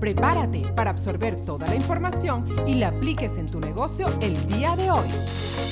Prepárate para absorber toda la información y la apliques en tu negocio el día de hoy.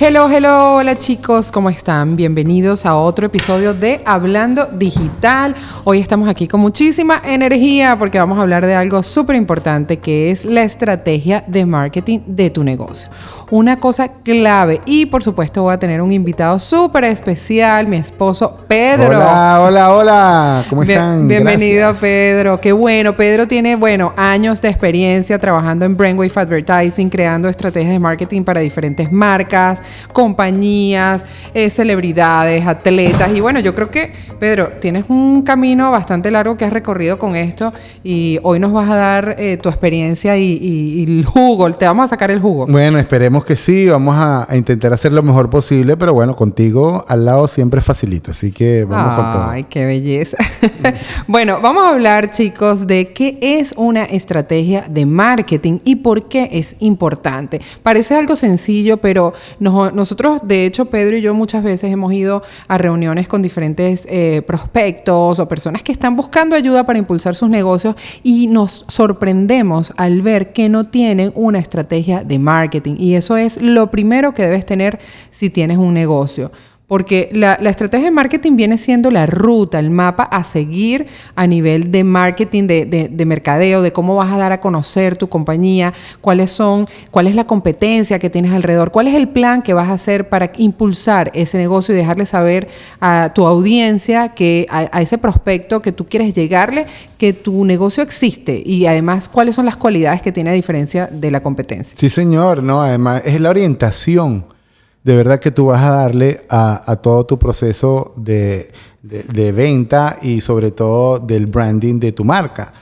Hello, hello, hola chicos, ¿cómo están? Bienvenidos a otro episodio de Hablando Digital. Hoy estamos aquí con muchísima energía porque vamos a hablar de algo súper importante que es la estrategia de marketing de tu negocio una cosa clave. Y por supuesto voy a tener un invitado súper especial, mi esposo Pedro. Hola, hola, hola. ¿Cómo están? bienvenido Pedro. Qué bueno. Pedro tiene, bueno, años de experiencia trabajando en Brainwave Advertising, creando estrategias de marketing para diferentes marcas, compañías, eh, celebridades, atletas. Y bueno, yo creo que, Pedro, tienes un camino bastante largo que has recorrido con esto y hoy nos vas a dar eh, tu experiencia y, y el jugo. Te vamos a sacar el jugo. Bueno, esperemos que sí, vamos a, intentar hacer lo mejor posible, pero bueno, contigo al lado siempre es facilito, así que vamos con todo. Ay, qué belleza. bueno, vamos a hablar, chicos, de qué es una estrategia de marketing y por qué es importante. Parece algo sencillo, pero nosotros, de hecho, Pedro y yo muchas veces hemos ido a reuniones con diferentes eh, prospectos o personas que están buscando ayuda para impulsar sus negocios y nos sorprendemos al ver que no tienen una estrategia de marketing. Y eso es lo primero que debes tener si tienes un negocio. Porque la, estrategia de marketing viene siendo la ruta, el mapa a seguir a nivel de marketing, de, mercadeo, de cómo vas a dar a conocer tu compañía, cuáles son, cuál es la competencia que tienes alrededor, cuál es el plan que vas a hacer para impulsar ese negocio y dejarle saber a tu audiencia que a, ese prospecto que tú quieres llegarle que tu negocio existe y además cuáles son las cualidades que tiene a diferencia de la competencia. Sí, señor, no, además es la orientación de verdad que tú vas a darle a, todo tu proceso de, venta y sobre todo del branding de tu marca.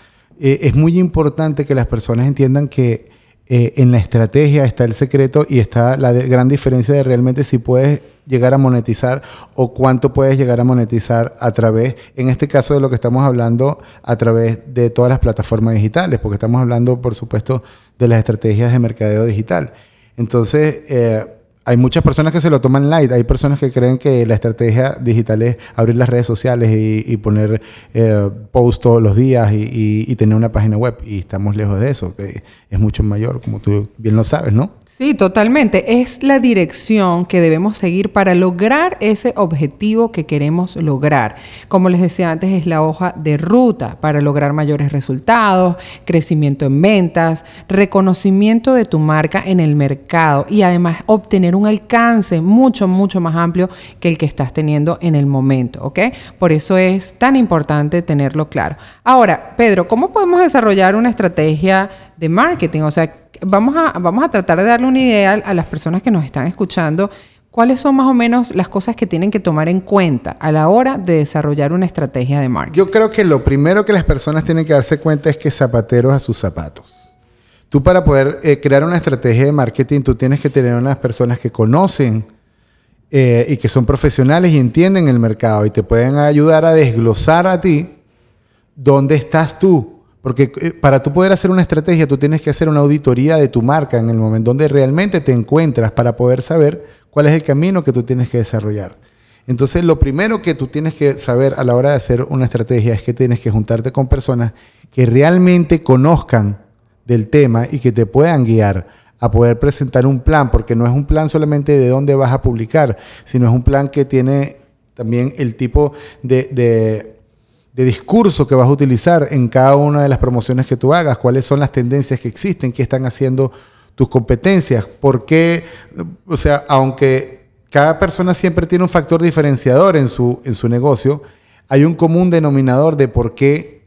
Eh, es muy importante que las personas entiendan que eh, en la estrategia está el secreto y está la gran diferencia de realmente si puedes llegar a monetizar o cuánto puedes llegar a monetizar a través, en este caso de lo que estamos hablando, a través de todas las plataformas digitales, porque estamos hablando, por supuesto, de las estrategias de mercadeo digital. Entonces, eh, hay muchas personas que se lo toman light. Hay personas que creen que la estrategia digital es abrir las redes sociales y, poner eh, posts todos los días y, y, tener una página web. Y estamos lejos de eso, que es mucho mayor, como tú bien lo sabes, ¿no? Sí, totalmente. Es la dirección que debemos seguir para lograr ese objetivo que queremos lograr. Como les decía antes, es la hoja de ruta para lograr mayores resultados, crecimiento en ventas, reconocimiento de tu marca en el mercado y además obtener un alcance mucho, mucho más amplio que el que estás teniendo en el momento, ¿ok? Por eso es tan importante tenerlo claro. Ahora, Pedro, ¿cómo podemos desarrollar una estrategia de marketing? O sea, vamos a, vamos a tratar de darle una idea a las personas que nos están escuchando. ¿Cuáles son más o menos las cosas que tienen que tomar en cuenta a la hora de desarrollar una estrategia de marketing? Yo creo que lo primero que las personas tienen que darse cuenta es que zapateros a sus zapatos. Tú para poder eh, crear una estrategia de marketing, tú tienes que tener unas personas que conocen eh, y que son profesionales y entienden el mercado y te pueden ayudar a desglosar a ti dónde estás tú porque eh, para tú poder hacer una estrategia, tú tienes que hacer una auditoría de tu marca en el momento donde realmente te encuentras para poder saber cuál es el camino que tú tienes que desarrollar. Entonces, lo primero que tú tienes que saber a la hora de hacer una estrategia es que tienes que juntarte con personas que realmente conozcan del tema y que te puedan guiar a poder presentar un plan, porque no es un plan solamente de dónde vas a publicar, sino es un plan que tiene también el tipo de de discurso que vas a utilizar en cada una de las promociones que tú hagas, cuáles son las tendencias que existen, qué están haciendo tus competencias, por qué, o sea, aunque cada persona siempre tiene un factor diferenciador en su, en su negocio, hay un común denominador de por qué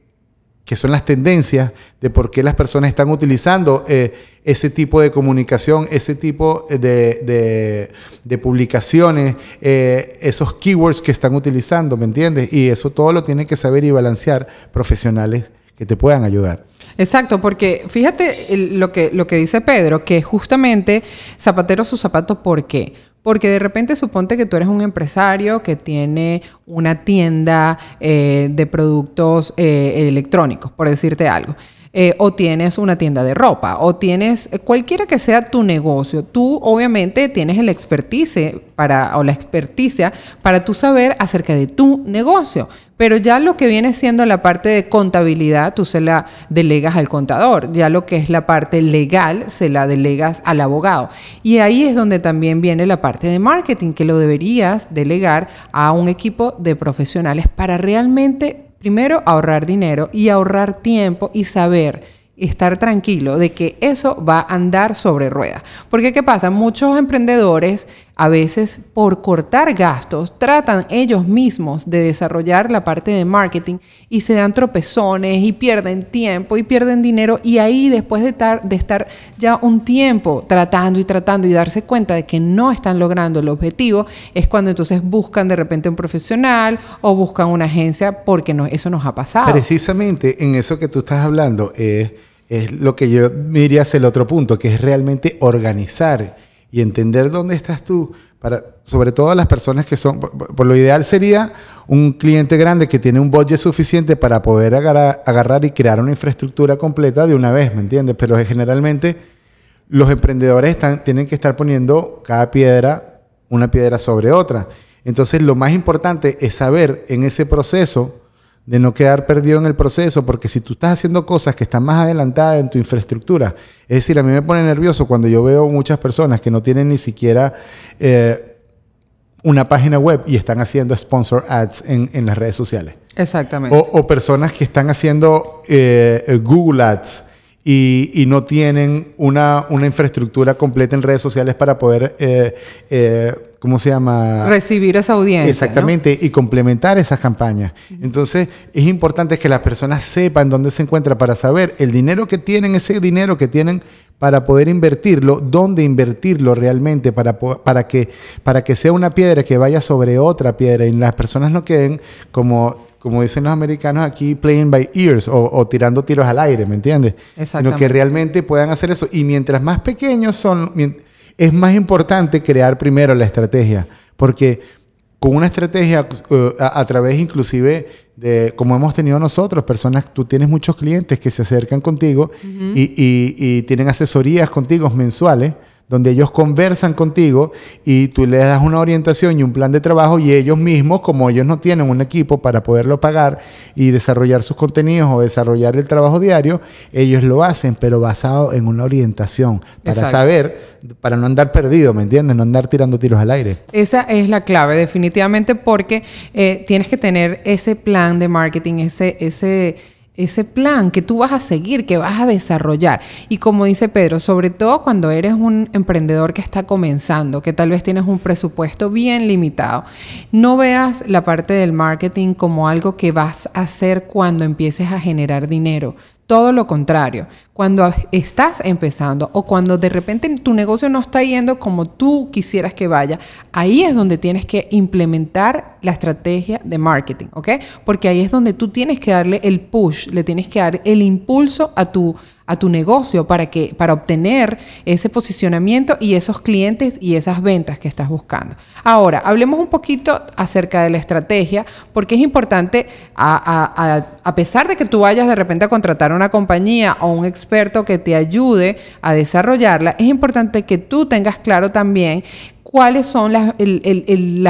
que son las tendencias de por qué las personas están utilizando eh, ese tipo de comunicación, ese tipo de, publicaciones, eh, esos keywords que están utilizando, ¿me entiendes? Y eso todo lo tienen que saber y balancear profesionales que te puedan ayudar. Exacto, porque fíjate lo, que, lo que dice Pedro, que justamente zapatero su zapato, ¿por qué? Porque de repente suponte que tú eres un empresario que tiene una tienda eh, de productos eh, electrónicos, por decirte algo. eh, o tienes una tienda de ropa, o tienes cualquiera que sea tu negocio. Tú obviamente tienes el expertise para, o la experticia para tú saber acerca de tu negocio. Pero ya lo que viene siendo la parte de contabilidad, tú se la delegas al contador. Ya lo que es la parte legal, se la delegas al abogado. Y ahí es donde también viene la parte de marketing, que lo deberías delegar a un equipo de profesionales para realmente, primero, ahorrar dinero y ahorrar tiempo y saber estar tranquilo de que eso va a andar sobre ruedas. Porque ¿qué pasa? Muchos emprendedores a veces por cortar gastos tratan ellos mismos de desarrollar la parte de marketing y se dan tropezones y pierden tiempo y pierden dinero y ahí después de, estar ya un tiempo tratando y tratando y darse cuenta de que no están logrando el objetivo es cuando entonces buscan de repente un profesional o buscan una agencia porque no, eso nos ha pasado. Precisamente en eso que tú estás hablando es es lo que yo diría hacia el otro punto, que es realmente organizar y entender dónde estás tú. Para, sobre todo las personas que son, por, lo ideal sería un cliente grande que tiene un budget suficiente para poder agarrar, agarrar y crear una infraestructura completa de una vez, ¿me entiendes? Pero generalmente los emprendedores están, tienen que estar poniendo cada piedra, una piedra sobre otra. Entonces lo más importante es saber en ese proceso, de no quedar perdido en el proceso, porque si tú estás haciendo cosas que están más adelantadas en tu infraestructura, es decir, a mí me pone nervioso cuando yo veo muchas personas que no tienen ni siquiera eh, una página web y están haciendo sponsor ads en, las redes sociales. Exactamente. O, personas que están haciendo eh, Google Ads y, no tienen una, una, infraestructura completa en redes sociales para poder, eh, eh, ¿cómo se llama? Recibir esa audiencia. Exactamente, y complementar esas campañas. Entonces, es importante que las personas sepan dónde se encuentra para saber el dinero que tienen, ese dinero que tienen para poder invertirlo, dónde invertirlo realmente para, para, que, para que sea una piedra que vaya sobre otra piedra y las personas no queden como como dicen los americanos aquí, playing by ears o, tirando tiros al aire, ¿me entiendes? Sino que realmente puedan hacer eso. Y mientras más pequeños son, es más importante crear primero la estrategia, porque con una estrategia uh, a, través inclusive de, como hemos tenido nosotros, personas, tú tienes muchos clientes que se acercan contigo y tienen asesorías contigo mensuales donde ellos conversan contigo y tú les das una orientación y un plan de trabajo y ellos mismos, como ellos no tienen un equipo para poderlo pagar y desarrollar sus contenidos o desarrollar el trabajo diario, ellos lo hacen, pero basado en una orientación para saber, para no andar perdido, ¿me entiendes? No andar tirando tiros al aire. Esa es la clave, definitivamente, porque eh, tienes que tener ese plan de marketing, ese... ese ese plan que tú vas a seguir, que vas a desarrollar. Y como dice Pedro, sobre todo cuando eres un emprendedor que está comenzando, que tal vez tienes un presupuesto bien limitado, no veas la parte del marketing como algo que vas a hacer cuando empieces a generar dinero. Todo lo contrario, cuando estás empezando o cuando de repente tu negocio no está yendo como tú quisieras que vaya, ahí es donde tienes que implementar la estrategia de marketing, ¿ok? Porque ahí es donde tú tienes que darle el push, le tienes que dar el impulso a tu, a tu negocio para, que, para obtener ese posicionamiento y esos clientes y esas ventas que estás buscando. Ahora, hablemos un poquito acerca de la estrategia, porque es importante, a, a pesar de que tú vayas de repente a contratar una compañía o un experto que te ayude a desarrollarla, es importante que tú tengas claro también cuáles son las,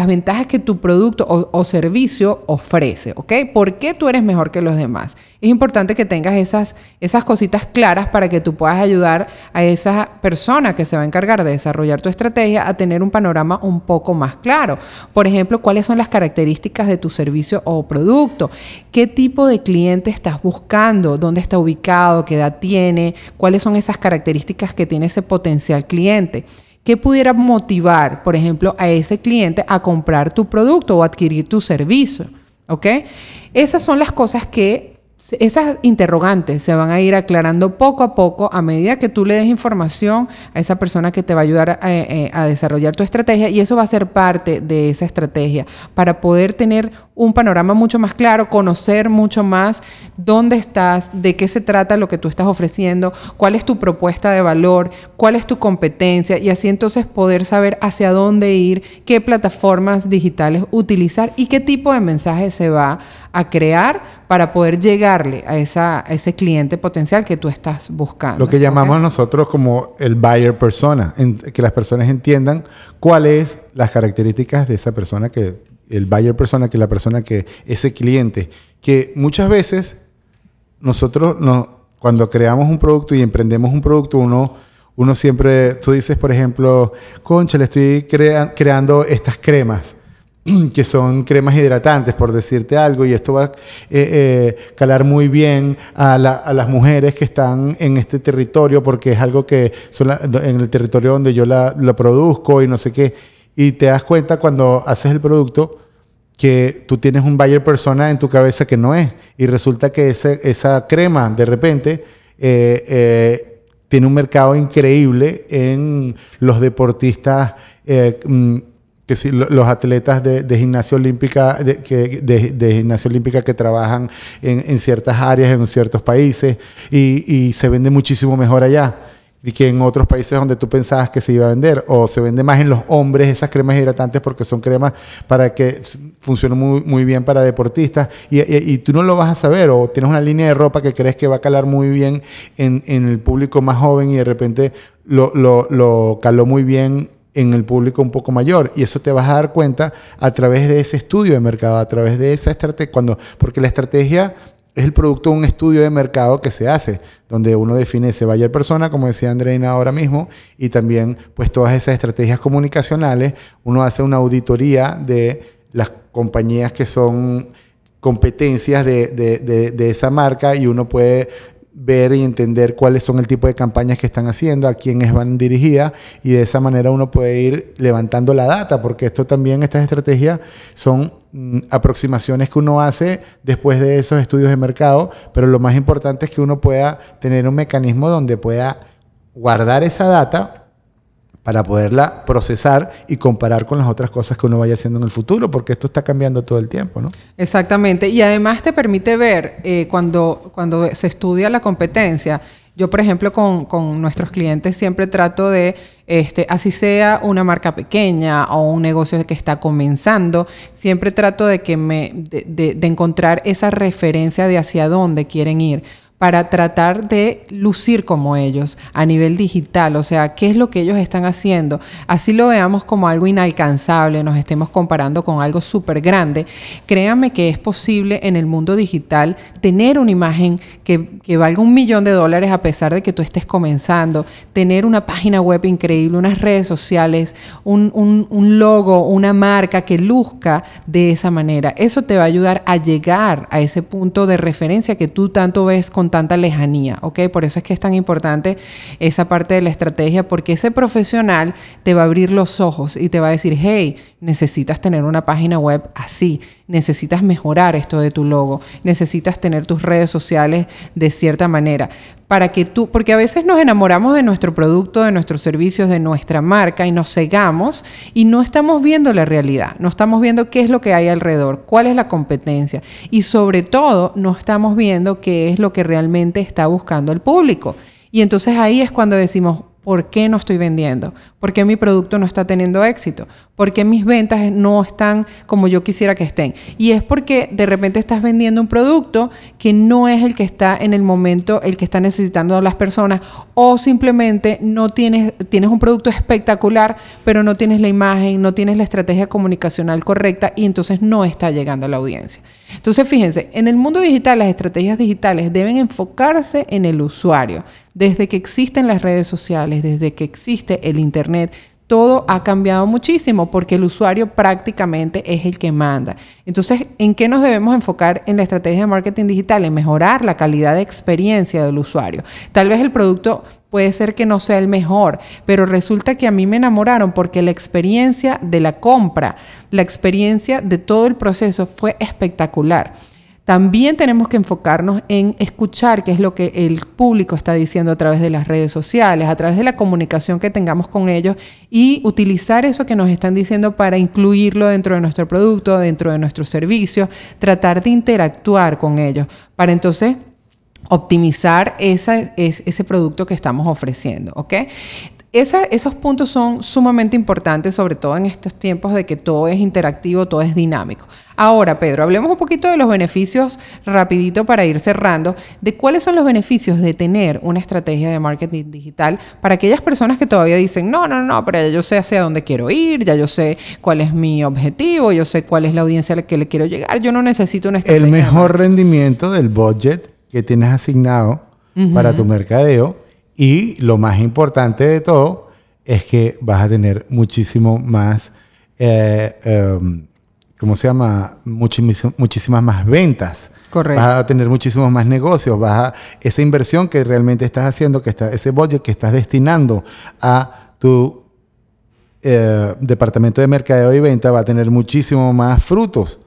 ventajas que tu producto o, servicio ofrece, ¿ok? ¿Por qué tú eres mejor que los demás? Es importante que tengas esas, esas cositas claras para que tú puedas ayudar a esa persona que se va a encargar de desarrollar tu estrategia a tener un panorama un poco más claro. Por ejemplo, cuáles son las características de tu servicio o producto, qué tipo de cliente estás buscando, dónde está ubicado, qué edad tiene, cuáles son esas características que tiene ese potencial cliente. ¿Qué pudiera motivar, por ejemplo, a ese cliente a comprar tu producto o adquirir tu servicio? ¿Ok? Esas son las cosas que, esas interrogantes se van a ir aclarando poco a poco a medida que tú le des información a esa persona que te va a ayudar a, eh, a desarrollar tu estrategia y eso va a ser parte de esa estrategia para poder tener un panorama mucho más claro, conocer mucho más dónde estás, de qué se trata lo que tú estás ofreciendo, cuál es tu propuesta de valor, cuál es tu competencia y así entonces poder saber hacia dónde ir, qué plataformas digitales utilizar y qué tipo de mensaje se va a crear para poder llegarle a, esa, ese cliente potencial que tú estás buscando. Lo que llamamos nosotros como el buyer persona, que las personas entiendan cuáles las características de esa persona que el buyer persona, que la persona que, ese cliente, que muchas veces nosotros no, cuando creamos un producto y emprendemos un producto, uno, uno siempre, tú dices, por ejemplo, concha, le estoy creando estas cremas que son cremas hidratantes, por decirte algo, y esto va a eh, eh, calar muy bien a, las mujeres que están en este territorio, porque es algo que son en el territorio donde yo la, produzco y no sé qué y te das cuenta cuando haces el producto que tú tienes un buyer persona en tu cabeza que no es. Y resulta que ese, esa crema de repente eh, eh, tiene un mercado increíble en los deportistas, eh, mm, que si, los atletas de, gimnasia olímpica, de, que, gimnasia olímpica que trabajan en, ciertas áreas, en ciertos países, y, se vende muchísimo mejor allá que en otros países donde tú pensabas que se iba a vender. O se vende más en los hombres esas cremas hidratantes porque son cremas para que funcionen muy, muy bien para deportistas. Y, y, tú no lo vas a saber. O tienes una línea de ropa que crees que va a calar muy bien en, en el público más joven y de repente lo, lo, lo caló muy bien en el público un poco mayor. Y eso te vas a dar cuenta a través de ese estudio de mercado, a través de esa estrategia. Cuando, porque la estrategia es el producto de un estudio de mercado que se hace, donde uno define ese buyer persona, como decía Andreina ahora mismo, y también pues todas esas estrategias comunicacionales. Uno hace una auditoría de las compañías que son competencias de, de, de esa marca y uno puede ver y entender cuáles son el tipo de campañas que están haciendo, a quiénes van dirigidas y de esa manera uno puede ir levantando la data, porque esto también, estas estrategias son mm, aproximaciones que uno hace después de esos estudios de mercado, pero lo más importante es que uno pueda tener un mecanismo donde pueda guardar esa data para poderla procesar y comparar con las otras cosas que uno vaya haciendo en el futuro, porque esto está cambiando todo el tiempo, ¿no? Exactamente. Y además te permite ver eh, cuando, cuando se estudia la competencia. Yo, por ejemplo, con, con, nuestros clientes siempre trato de, este, así sea una marca pequeña o un negocio que está comenzando, siempre trato de que me, de, de encontrar esa referencia de hacia dónde quieren ir para tratar de lucir como ellos a nivel digital, o sea, qué es lo que ellos están haciendo. Así lo veamos como algo inalcanzable, nos estemos comparando con algo súper grande. Créanme que es posible en el mundo digital tener una imagen que, valga un millón de dólares a pesar de que tú estés comenzando, tener una página web increíble, unas redes sociales, un, un logo, una marca que luzca de esa manera. Eso te va a ayudar a llegar a ese punto de referencia que tú tanto ves con tanta lejanía, ¿ok? Por eso es que es tan importante esa parte de la estrategia, porque ese profesional te va a abrir los ojos y te va a decir, hey, necesitas tener una página web así, necesitas mejorar esto de tu logo, necesitas tener tus redes sociales de cierta manera, para que tú, porque a veces nos enamoramos de nuestro producto, de nuestros servicios, de nuestra marca y nos cegamos y no estamos viendo la realidad, no estamos viendo qué es lo que hay alrededor, cuál es la competencia y sobre todo no estamos viendo qué es lo que realmente está buscando el público. Y entonces ahí es cuando decimos, ¿Por qué no estoy vendiendo? ¿Por qué mi producto no está teniendo éxito? ¿Por qué mis ventas no están como yo quisiera que estén? Y es porque de repente estás vendiendo un producto que no es el que está en el momento, el que está necesitando las personas, o simplemente no tienes, tienes un producto espectacular, pero no tienes la imagen, no tienes la estrategia comunicacional correcta y entonces no está llegando a la audiencia. Entonces, fíjense, en el mundo digital las estrategias digitales deben enfocarse en el usuario. Desde que existen las redes sociales, desde que existe el Internet, todo ha cambiado muchísimo porque el usuario prácticamente es el que manda. Entonces, ¿en qué nos debemos enfocar en la estrategia de marketing digital? En mejorar la calidad de experiencia del usuario. Tal vez el producto puede ser que no sea el mejor, pero resulta que a mí me enamoraron porque la experiencia de la compra, la experiencia de todo el proceso fue espectacular. También tenemos que enfocarnos en escuchar qué es lo que el público está diciendo a través de las redes sociales, a través de la comunicación que tengamos con ellos y utilizar eso que nos están diciendo para incluirlo dentro de nuestro producto, dentro de nuestros servicios, tratar de interactuar con ellos para entonces optimizar ese producto que estamos ofreciendo. Esos puntos son sumamente importantes, sobre todo en estos tiempos de que todo es interactivo, todo es dinámico. Ahora, Pedro, hablemos un poquito de los beneficios rapidito para ir cerrando, de cuáles son los beneficios de tener una estrategia de marketing digital para aquellas personas que todavía dicen, no, no, no, pero ya yo sé hacia dónde quiero ir, ya yo sé cuál es mi objetivo, yo sé cuál es la audiencia a la que le quiero llegar, yo no necesito una estrategia. El mejor rendimiento del budget que tienes asignado para tu mercadeo y lo más importante de todo es que vas a tener muchísimo más, eh, em, ¿cómo se llama? muchísimas más ventas. Correcto. Vas a tener muchísimos más negocios. Vas a, esa inversión que realmente estás haciendo, que está, ese budget que estás destinando a tu eh, departamento de mercadeo y venta va a tener muchísimo más frutos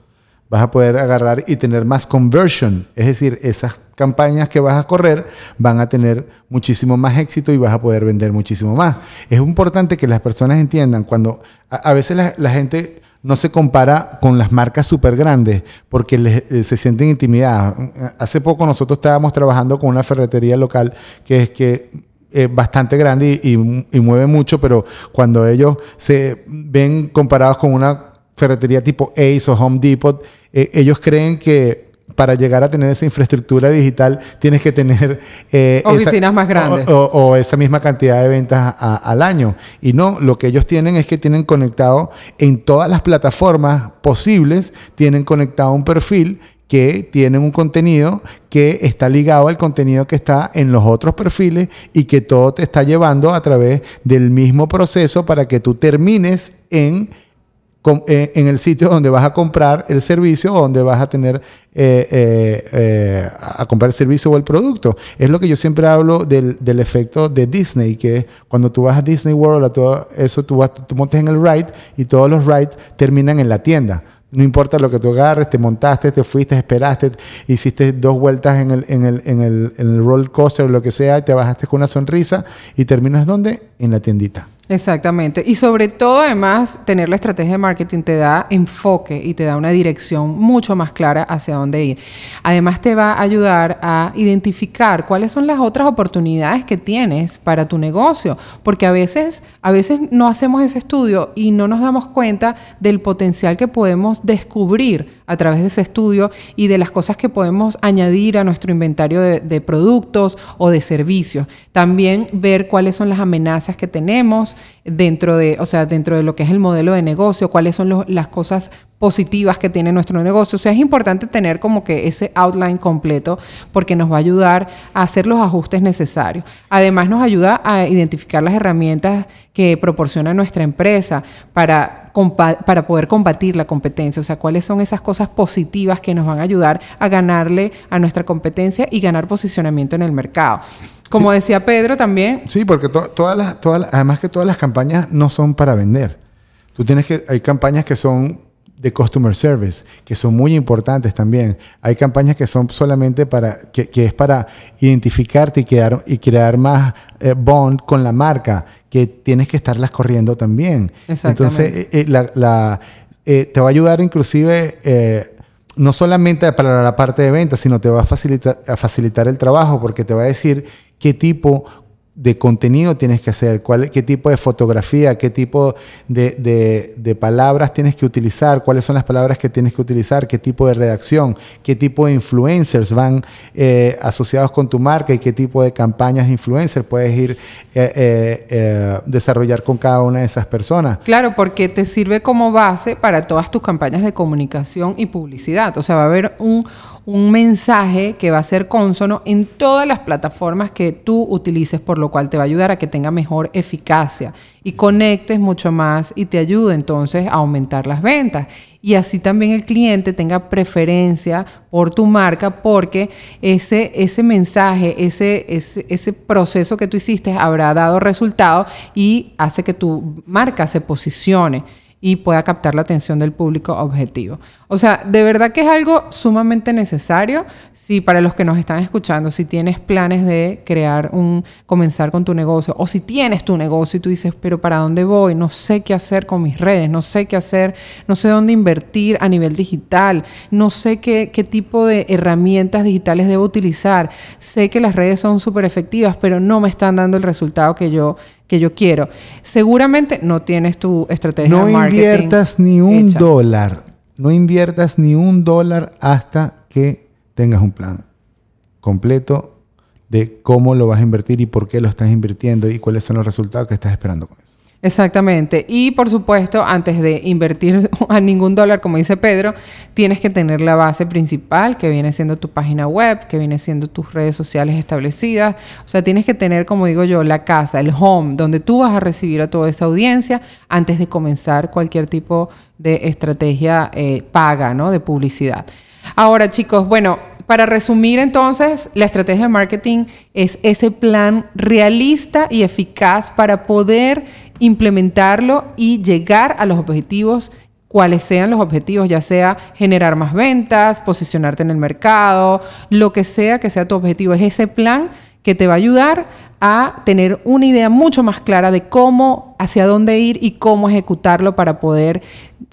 vas a poder agarrar y tener más conversion. Es decir, esas campañas que vas a correr van a tener muchísimo más éxito y vas a poder vender muchísimo más. Es importante que las personas entiendan cuando a, veces la, gente no se compara con las marcas súper grandes porque eh, se sienten intimidadas. Hace poco nosotros estábamos trabajando con una ferretería local que es que es bastante grande y, y, mueve mucho, pero cuando ellos se ven comparados con una ferretería tipo Ace o Home Depot, eh, ellos creen que para llegar a tener esa infraestructura digital tienes que tener eh, oficinas más grandes o, esa misma cantidad de ventas al año. Y no, lo que ellos tienen es que tienen conectado en todas las plataformas posibles, tienen conectado un perfil que tienen un contenido que está ligado al contenido que está en los otros perfiles y que todo te está llevando a través del mismo proceso para que tú termines en en el sitio donde vas a comprar el servicio o donde vas a tener eh, eh, a comprar el servicio o el producto. Es lo que yo siempre hablo del, efecto de Disney, que cuando tú vas a Disney World, a todo eso tú, vas, tú montes en el ride y todos los rides terminan en la tienda. No importa lo que tú agarres, te montaste, te fuiste, esperaste, hiciste dos vueltas en el, en el, en el, en el roller coaster o lo que sea, y te bajaste con una sonrisa y terminas ¿dónde? En la tiendita. Exactamente. Y sobre todo, además, tener la estrategia de marketing te da enfoque y te da una dirección mucho más clara hacia dónde ir. Además, te va a ayudar a identificar cuáles son las otras oportunidades que tienes para tu negocio, porque a veces, a veces no hacemos ese estudio y no nos damos cuenta del potencial que podemos descubrir a través de ese estudio y de las cosas que podemos añadir a nuestro inventario de, productos o de servicios. También ver cuáles son las amenazas que tenemos dentro de, o sea, dentro de lo que es el modelo de negocio, cuáles son las cosas positivas que tiene nuestro negocio. O sea, es importante tener como que ese outline completo porque nos va a ayudar a hacer los ajustes necesarios. Además, nos ayuda a identificar las herramientas que proporciona nuestra empresa para para poder combatir la competencia, o sea, cuáles son esas cosas positivas que nos van a ayudar a ganarle a nuestra competencia y ganar posicionamiento en el mercado. Como decía Pedro también. Sí, porque todas las, todas además que todas las campañas no son para vender. Tú tienes que, hay campañas que son de customer service, que son muy importantes también. Hay campañas que son solamente para, que, es para identificarte y, crear, y crear más eh, bond con la marca, que tienes que estarlas corriendo también. Entonces, eh, eh, la, te va a ayudar inclusive no solamente para la parte de venta, sino te va a facilitar, a facilitar el trabajo porque te va a decir qué tipo, de contenido tienes que hacer, cuál, qué tipo de fotografía, qué tipo de, palabras tienes que utilizar, cuáles son las palabras que tienes que utilizar, qué tipo de redacción, qué tipo de influencers van eh, asociados con tu marca y qué tipo de campañas de influencers puedes ir eh, eh, desarrollar con cada una de esas personas. Claro, porque te sirve como base para todas tus campañas de comunicación y publicidad. O sea, va a haber un un mensaje que va a ser consono en todas las plataformas que tú utilices, por lo cual te va a ayudar a que tenga mejor eficacia y conectes mucho más y te ayude entonces a aumentar las ventas. Y así también el cliente tenga preferencia por tu marca porque ese, ese mensaje, ese, ese, ese proceso que tú hiciste habrá dado resultado y hace que tu marca se posicione y pueda captar la atención del público objetivo. O sea, de verdad que es algo sumamente necesario. Si para los que nos están escuchando, si tienes planes de crear un, comenzar con tu negocio, o si tienes tu negocio y tú dices, pero ¿para dónde voy? No sé qué hacer con mis redes, no sé qué hacer, no sé dónde invertir a nivel digital, no sé qué, qué tipo de herramientas digitales debo utilizar. Sé que las redes son súper efectivas, pero no me están dando el resultado que yo que yo quiero. Seguramente no tienes tu estrategia no de marketing. No inviertas ni un hecha. dólar. No inviertas ni un dólar hasta que tengas un plan completo de cómo lo vas a invertir y por qué lo estás invirtiendo y cuáles son los resultados que estás esperando con eso. Exactamente. Y por supuesto, antes de invertir a ningún dólar, como dice Pedro, tienes que tener la base principal, que viene siendo tu página web, que viene siendo tus redes sociales establecidas. O sea, tienes que tener, como digo yo, la casa, el home, donde tú vas a recibir a toda esa audiencia antes de comenzar cualquier tipo de estrategia eh, paga, ¿no? De publicidad. Ahora, chicos, bueno, para resumir entonces, la estrategia de marketing es ese plan realista y eficaz para poder implementarlo y llegar a los objetivos cuáles sean los objetivos, ya sea generar más ventas, posicionarte en el mercado, lo que sea que sea tu objetivo. Es ese plan que te va a ayudar a tener una idea mucho más clara de cómo, hacia dónde ir y cómo ejecutarlo para poder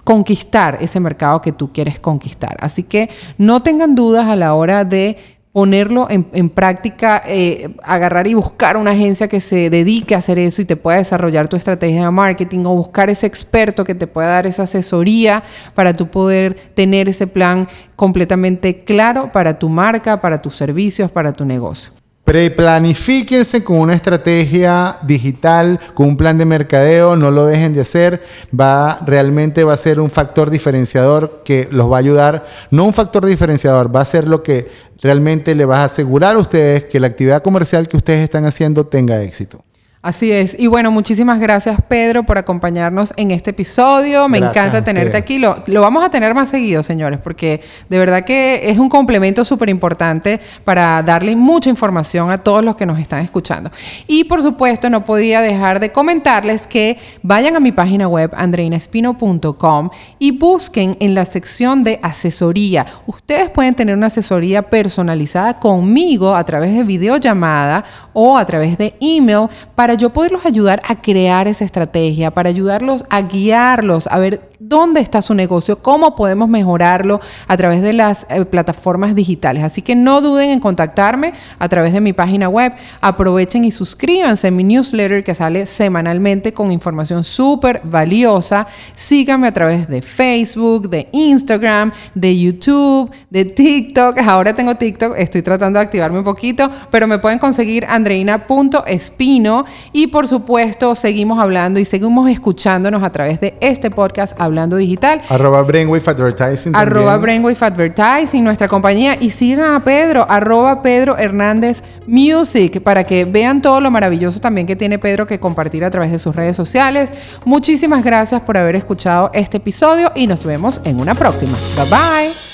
conquistar ese mercado que tú quieres conquistar. Así que no tengan dudas a la hora de ponerlo en, en práctica, eh, agarrar y buscar una agencia que se dedique a hacer eso y te pueda desarrollar tu estrategia de marketing o buscar ese experto que te pueda dar esa asesoría para tú poder tener ese plan completamente claro para tu marca, para tus servicios, para tu negocio. Preplanifíquense con una estrategia digital, con un plan de mercadeo, no lo dejen de hacer. Va, realmente va a ser un factor diferenciador que los va a ayudar. No un factor diferenciador, va a ser lo que realmente le va a asegurar a ustedes que la actividad comercial que ustedes están haciendo tenga éxito. Así es. Y bueno, muchísimas gracias Pedro por acompañarnos en este episodio. Me Gracias encanta tenerte aquí. Lo, lo vamos a tener más seguido, señores, porque de verdad que es un complemento súper importante para darle mucha información a todos los que nos están escuchando. Y por supuesto, no podía dejar de comentarles que vayan a mi página web andreinespino.com y busquen en la sección de asesoría. Ustedes pueden tener una asesoría personalizada conmigo a través de videollamada o a través de email para yo poderlos ayudar a crear esa estrategia, para ayudarlos a guiarlos, a ver dónde está su negocio, cómo podemos mejorarlo a través de las eh, plataformas digitales. Así que no duden en contactarme a través de mi página web. Aprovechen y suscríbanse a mi newsletter que sale semanalmente con información súper valiosa. Síganme a través de Facebook, de Instagram, de YouTube, de TikTok. Ahora tengo TikTok, estoy tratando de activarme un poquito, pero me pueden conseguir andreina.espino y por supuesto seguimos hablando y seguimos escuchándonos a través de este podcast Hablando Digital. Arroba Brainwave Advertising. también. Arroba Brainwave Advertising, nuestra compañía. Y sigan a Pedro, arroba Pedro Hernández Music, para que vean todo lo maravilloso también que tiene Pedro que compartir a través de sus redes sociales. Muchísimas gracias por haber escuchado este episodio y nos vemos en una próxima. Bye bye.